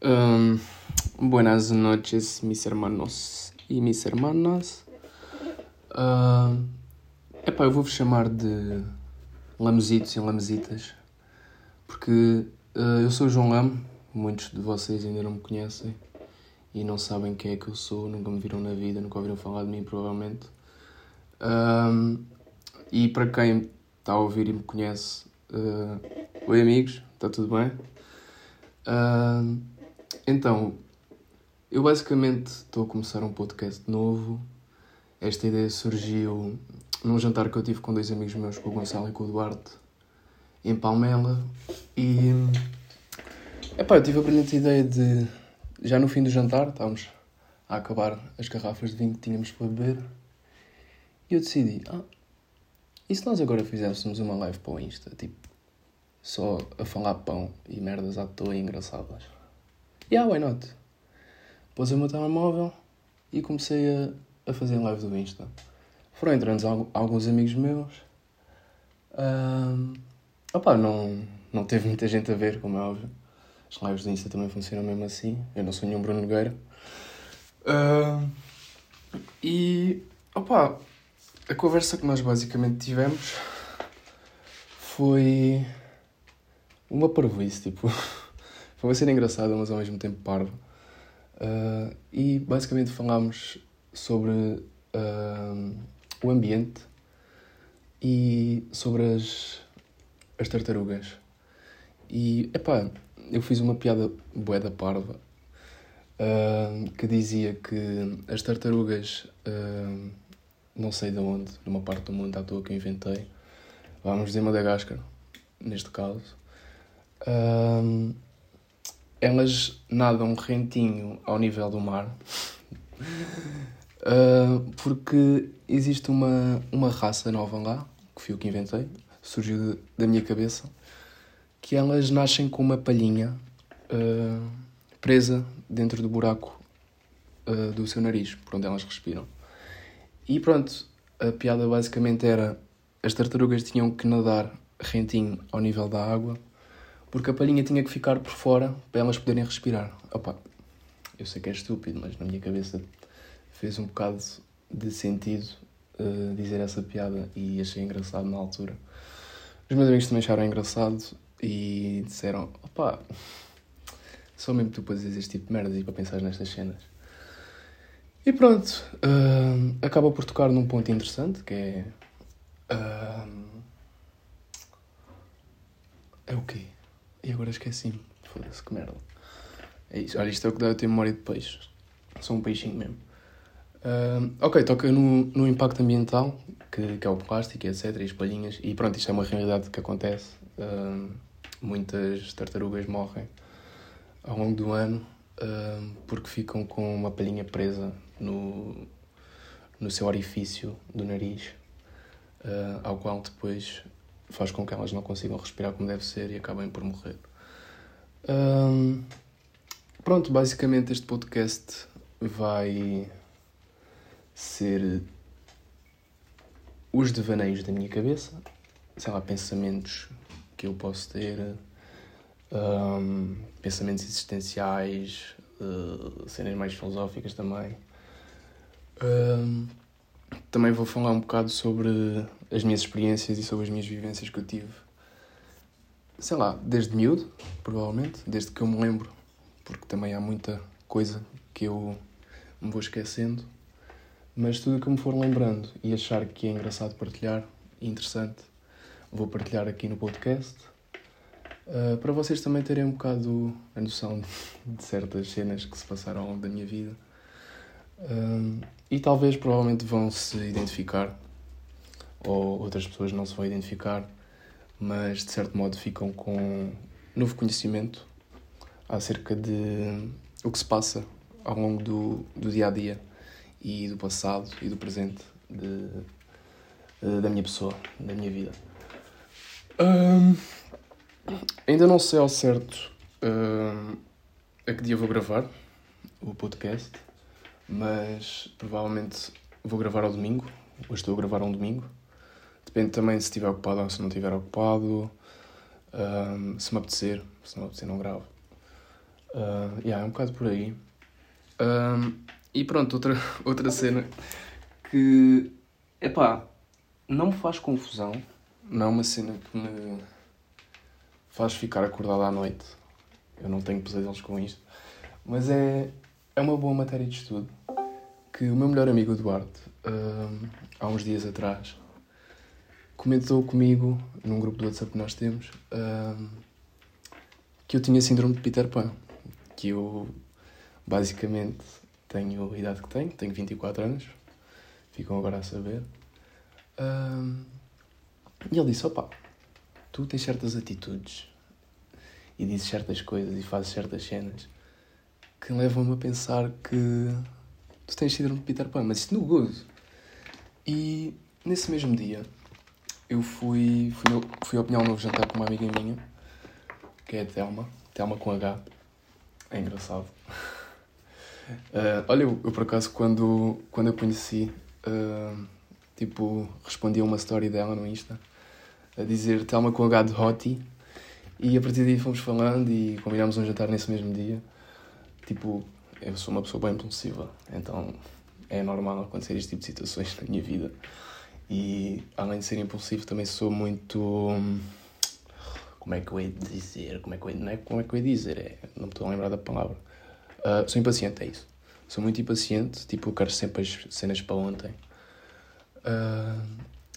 Um, buenas noches, mis hermanos e mis hermanas. Uh, epá, eu vou-vos chamar de lamesitos e lamesitas, porque uh, eu sou o João Lame, muitos de vocês ainda não me conhecem e não sabem quem é que eu sou, nunca me viram na vida, nunca ouviram falar de mim, provavelmente. Um, e para quem está a ouvir e me conhece, uh, oi amigos, está tudo bem? Uh, então, eu basicamente estou a começar um podcast novo. Esta ideia surgiu num jantar que eu tive com dois amigos meus, com o Gonçalo e com o Duarte, em Palmela. E epá, eu tive a brilhante ideia de, já no fim do jantar, estávamos a acabar as garrafas de vinho que tínhamos para beber, e eu decidi, ah, e se nós agora fizéssemos uma live para o Insta, tipo, só a falar pão e merdas à toa e engraçadas? Yeah, why not? Pôs o meu telemóvel e comecei a, a fazer live do Insta. Foram entrando alguns amigos meus. Um, opa, não, não teve muita gente a ver, como é óbvio. As lives do Insta também funcionam mesmo assim. Eu não sou nenhum Bruno Nogueira. Um, e, opa, a conversa que nós basicamente tivemos foi uma parvoíce, tipo... Foi uma cena engraçada, mas ao mesmo tempo parva. Uh, e basicamente falámos sobre uh, o ambiente e sobre as, as tartarugas. E, epá, eu fiz uma piada bué da parva uh, que dizia que as tartarugas, não sei de onde, numa parte do mundo à toa que eu inventei, vamos dizer Madagascar, neste caso, elas nadam rentinho ao nível do mar. uh, porque existe uma, uma raça nova lá, que fui eu que inventei, surgiu da minha cabeça, que elas nascem com uma palhinha uh, presa dentro do buraco uh, do seu nariz, por onde elas respiram. E pronto, a piada basicamente era as tartarugas tinham que nadar rentinho ao nível da água porque a palhinha tinha que ficar por fora para elas poderem respirar. Opa, eu sei que é estúpido, mas na minha cabeça fez um bocado de sentido uh, dizer essa piada e achei engraçado na altura. Os meus amigos também acharam engraçado e disseram: opá, só mesmo tu para dizer este tipo de merdas e para pensar nestas cenas. E pronto, uh, acaba por tocar num ponto interessante que é. Uh, é o quê? E agora esqueci-me. Foda-se, que merda. É isso. Olha, isto é o que dá eu ter memória de peixe. Sou um peixinho mesmo. Uh, ok, toca no, no impacto ambiental, que, que é o plástico, etc. E as palhinhas. E pronto, isto é uma realidade que acontece. Uh, muitas tartarugas morrem ao longo do ano uh, porque ficam com uma palhinha presa no, no seu orifício do nariz, ao qual depois faz com que elas não consigam respirar como deve ser e acabem por morrer. Um, pronto, basicamente este podcast vai ser os devaneios da minha cabeça, sei lá, pensamentos que eu posso ter, um, pensamentos existenciais, uh, cenas mais filosóficas também. Um, também vou falar um bocado sobre as minhas experiências e sobre as minhas vivências que eu tive, sei lá, desde miúdo, provavelmente, desde que eu me lembro, porque também há muita coisa que eu me vou esquecendo, mas tudo o que me for lembrando e achar que é engraçado partilhar e interessante, vou partilhar aqui no podcast. Uh, para vocês também terem um bocado a noção de certas cenas que se passaram ao longo da minha vida. Uh, e talvez, provavelmente, vão se identificar ou outras pessoas não se vão identificar, mas de certo modo ficam com novo conhecimento acerca de o que se passa ao longo do, do dia a dia e do passado e do presente de, de da minha pessoa, da minha vida. Um, ainda não sei ao certo um, a que dia vou gravar o podcast, mas provavelmente vou gravar ao domingo. Hoje estou a gravar um domingo. Depende também se estiver ocupado ou se não estiver ocupado. Um, se me apetecer, se não me apetecer, não gravo. Uh, yeah, é um bocado por aí. Um, e pronto, outra, outra cena que, epá, não me faz confusão, não é uma cena que me faz ficar acordado à noite. Eu não tenho pesadelos com isto. Mas é, é uma boa matéria de estudo que o meu melhor amigo Eduardo, há uns dias atrás, comentou comigo num grupo do WhatsApp que nós temos que eu tinha síndrome de Peter Pan. Que eu basicamente tenho a idade que tenho, tenho 24 anos, ficam agora a saber. e ele disse: opa, tu tens certas atitudes e dizes certas coisas e fazes certas cenas que levam-me a pensar que tu tens síndrome de Peter Pan, mas isto no gozo. E nesse mesmo dia eu fui, fui, fui apanhar um novo jantar com uma amiga minha, que é a Thelma, Thelma com H. É engraçado. Uh, olha, eu, eu, por acaso quando, quando eu conheci, uh, tipo, respondi a uma story dela no Insta a dizer Thelma com H de Hoti e a partir daí fomos falando e combinámos um jantar nesse mesmo dia. Tipo, eu sou uma pessoa bem impulsiva, então é normal acontecer este tipo de situações na minha vida. E além de ser impulsivo, também sou muito. Como é que eu hei dizer? Como é que eu hei, não é como é que eu hei dizer? É, não me estou a lembrar da palavra. Uh, sou impaciente, é isso. Sou muito impaciente, tipo, eu quero sempre as cenas para ontem. Uh,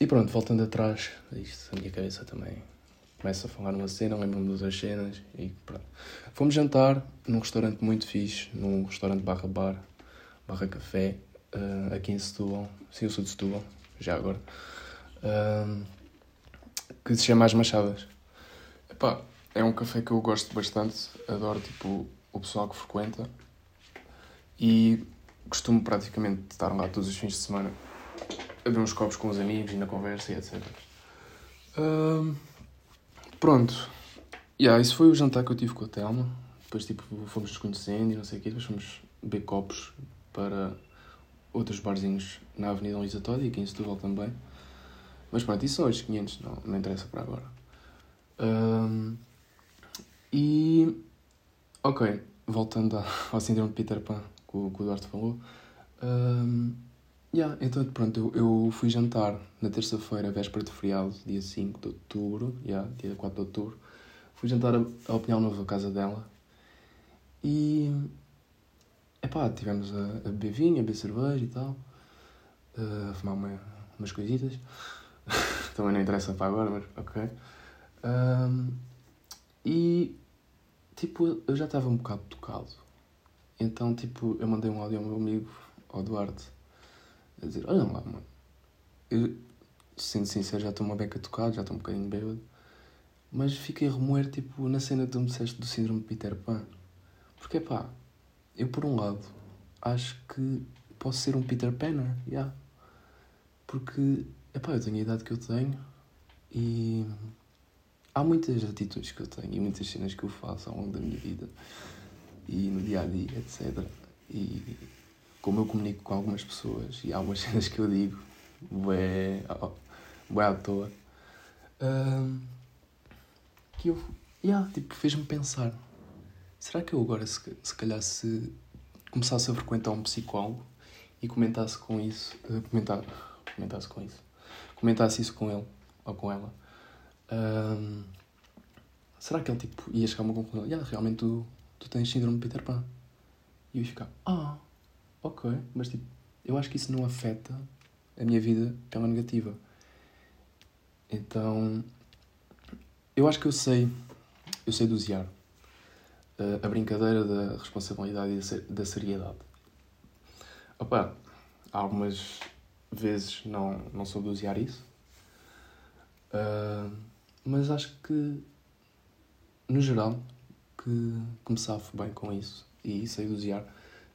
e pronto, voltando atrás, isto, a minha cabeça também começa a falar numa cena, lembro-me outras cenas e pronto. Fomos jantar num restaurante muito fixe, num restaurante barra bar, barra café, uh, aqui em Setúbal. Sim, eu sou de Setúbal, já agora. Que se chama As Machadas. Epá, é um café que eu gosto bastante, adoro tipo o pessoal que frequenta e costumo praticamente estar lá todos os fins de semana a ver uns copos com os amigos e na conversa e etc. Uh, Pronto. Yeah, isso foi o jantar que eu tive com a Telma. Depois tipo, fomos nos conhecendo e não sei o quê. Depois fomos beber copos para outros barzinhos na Avenida Luísa Todi, aqui em Setúbal também. Mas pronto, isso são os 500, não, não interessa para agora. Um, e. Ok, voltando ao síndrome de Peter Pan que o, que o Duarte falou. Um, Yeah, então pronto, eu, eu fui jantar na terça-feira, véspera de feriado, dia 5 de outubro, yeah, dia 4 de outubro. Fui jantar a, a Opinião Novo, a casa dela. E. Epá, tivemos a, a beber vinho, a beber cerveja e tal. A fumar uma, umas coisitas. Também não interessa para agora, mas ok. Um, e. Tipo, eu já estava um bocado tocado. Então, tipo, eu mandei um áudio ao meu amigo, ao Duarte a dizer: Olha lá, mano, eu, sendo sincero, já estou uma beca tocado, já estou um bocadinho bêbado, mas fiquei a remoer, tipo, na cena que tu me disseste do síndrome de Peter Pan. Porque, pá, eu por um lado acho que posso ser um Peter Panner, yeah. Porque, epá, eu tenho a idade que eu tenho e há muitas atitudes que eu tenho e muitas cenas que eu faço ao longo da minha vida e no dia a dia, etc. E como eu comunico com algumas pessoas e há algumas cenas que eu digo, bué, bué à toa, um, que eu, yeah, tipo, fez-me pensar, será que eu agora, se, se calhar, se começasse a frequentar um psicólogo e comentasse com isso, uh, comentar, comentasse com isso, comentasse isso com ele ou com ela, um, será que ele, tipo, ia chegar a uma conclusão, yeah, realmente tu, tu tens síndrome de Peter Pan? E eu ia ficar, ah, ok, mas tipo, eu acho que isso não afeta a minha vida pela negativa. Então, eu acho que eu sei, eu sei dosear a brincadeira da responsabilidade e da seriedade. Opa, algumas vezes não, não sou dosear isso, uh, mas acho que, no geral, que, que me safo bem com isso e sei dosear.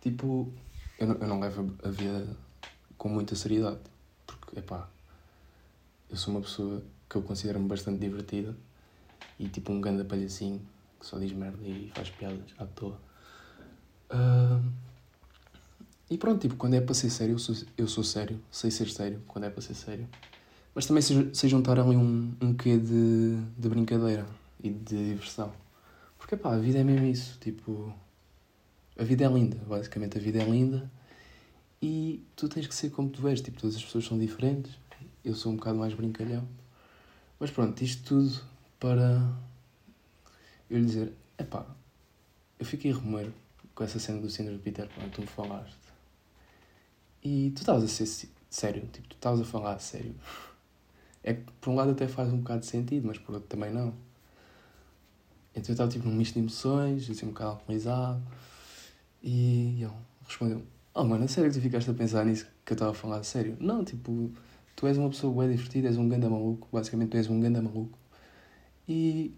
Tipo, eu não, eu não levo a vida com muita seriedade. Porque, epá, eu sou uma pessoa que eu considero-me bastante divertida e tipo um ganda palhacinho que só diz merda e faz piadas à toa. Uh, e pronto, tipo, quando é para ser sério, eu sou, eu sou sério, sei ser sério quando é para ser sério. Mas também sei, juntar ali um, um quê de, de brincadeira e de diversão. Porque Porque, pá, a vida é mesmo isso. Tipo, a vida é linda. Basicamente, a vida é linda. E tu tens que ser como tu és. Tipo, todas as pessoas são diferentes. Eu sou um bocado mais brincalhão. Mas pronto, isto tudo para eu lhe dizer: epá, eu fiquei remoer com essa cena do síndrome de Peter Pan, tu me falaste. E tu estavas a ser sério, tipo, tu estavas a falar a sério. É que por um lado até faz um bocado de sentido, mas por outro também não. Então eu estava tipo num misto de emoções, assim um bocado alcoolizado. E ele respondeu: Oh mano, é sério que tu ficaste a pensar nisso que eu estava a falar a sério? Não, tipo, tu és uma pessoa bem divertida, és um ganda maluco, basicamente tu és um ganda maluco. E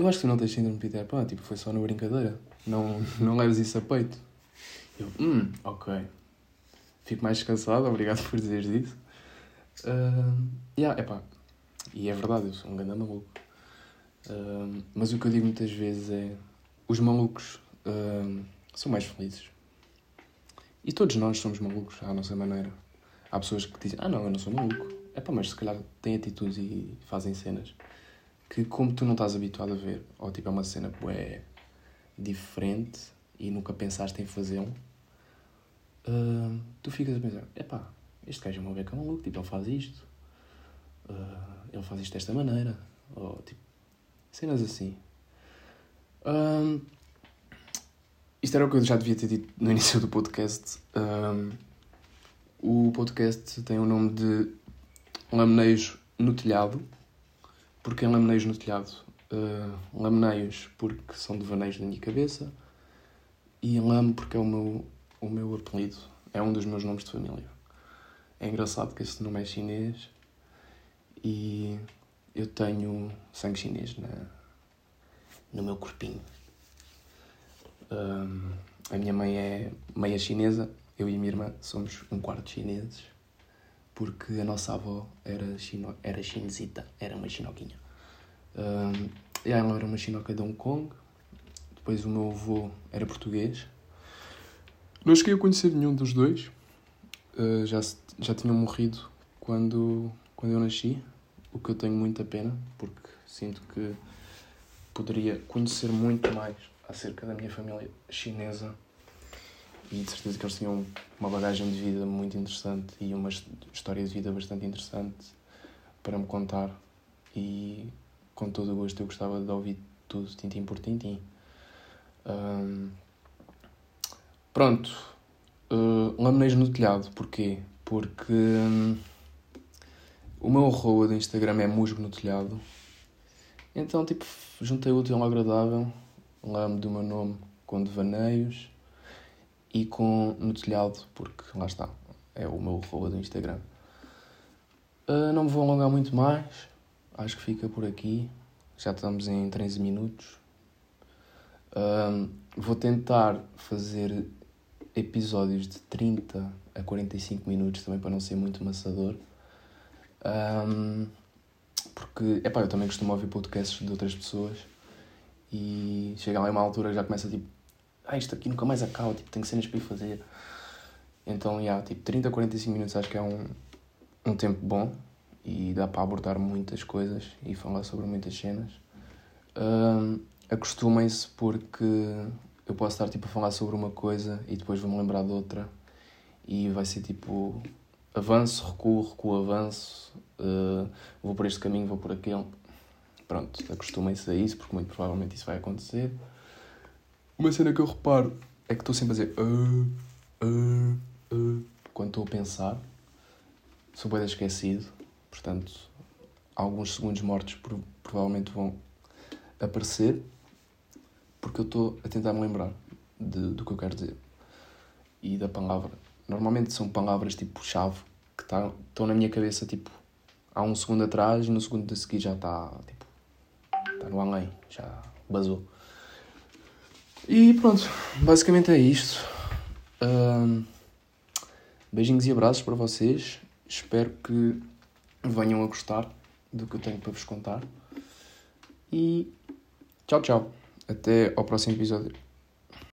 eu acho que não tens síndrome de Peter Pan, tipo, foi só na brincadeira. Não, não leves isso a peito. Eu, hum, ok. Fico mais descansado, obrigado por dizeres isso. Uh, yeah, epá, e é verdade, eu sou um grande maluco. Uh, mas o que eu digo muitas vezes é: os malucos uh, são mais felizes. E todos nós somos malucos à nossa maneira. Há pessoas que dizem: Ah, não, eu não sou maluco. É pá, mas se calhar têm atitudes e fazem cenas que como tu não estás habituado a ver, ou tipo é uma cena é diferente e nunca pensaste em fazê-lo, uh, tu ficas a pensar, epá, este gajo é uma beca maluco, tipo, ele faz isto, uh, ele faz isto desta maneira, ou tipo, cenas assim. Um, isto era o que eu já devia ter dito no início do podcast. Um, o podcast tem o nome de Lamenejo no Telhado porque lamineios no telhado? Uh, porque são devaneios da minha cabeça e lame porque é o meu, o meu apelido, é um dos meus nomes de família. É engraçado que esse nome é chinês e eu tenho sangue chinês na, no meu corpinho. Um, a minha mãe é meia chinesa, eu e a minha irmã somos um quarto chineses porque a nossa avó era, chino, era chinesita, era uma chinoquinha. Um, ela era uma chinoca de Hong Kong, depois o meu avô era português. Não cheguei a conhecer nenhum dos dois, uh, já, já tinham morrido quando, quando eu nasci, o que eu tenho muita pena, porque sinto que poderia conhecer muito mais acerca da minha família chinesa e de certeza que eles tinham uma bagagem de vida muito interessante e uma história de vida bastante interessante para me contar e com todo o gosto eu gostava de ouvir tudo tintim por tintim. Um, pronto, uh, lamineiros no telhado, porquê? Porque um, o meu arroba do Instagram é musgo no telhado, então tipo juntei o útil ao agradável, lame do meu nome com devaneios e com no telhado, porque lá está, é o meu arroba do Instagram. Uh, não me vou alongar muito mais, acho que fica por aqui. Já estamos em 13 minutos. Uh, vou tentar fazer episódios de 30 a 45 minutos também para não ser muito maçador. Um, porque, epá, eu também costumo ouvir podcasts de outras pessoas e chega lá uma altura já começa tipo ah, isto aqui nunca mais acaba, tipo, tenho cenas para ir fazer. Então, já, yeah, tipo, 30 a 45 minutos acho que é um, um tempo bom e dá para abordar muitas coisas e falar sobre muitas cenas. Um, Acostumem-se porque eu posso estar tipo a falar sobre uma coisa e depois vou-me lembrar de outra e vai ser tipo avanço, recuo, recuo, avanço, uh, vou por este caminho, vou por aquele. Pronto, acostumem-se a isso porque muito provavelmente isso vai acontecer. Uma cena que eu reparo é que estou sempre a dizer uh, uh, uh, quando estou a pensar. Sou bem esquecido, portanto, alguns segundos mortos provavelmente vão aparecer porque eu estou a tentar me lembrar de, do que eu quero dizer e da palavra. Normalmente são palavras tipo chave que tá, estão na minha cabeça tipo há um segundo atrás e no segundo a seguir já está tipo está no além, já basou. E pronto, basicamente é isto. Beijinhos e abraços para vocês. Espero que venham a gostar do que eu tenho para vos contar. E tchau, tchau. Até ao próximo episódio.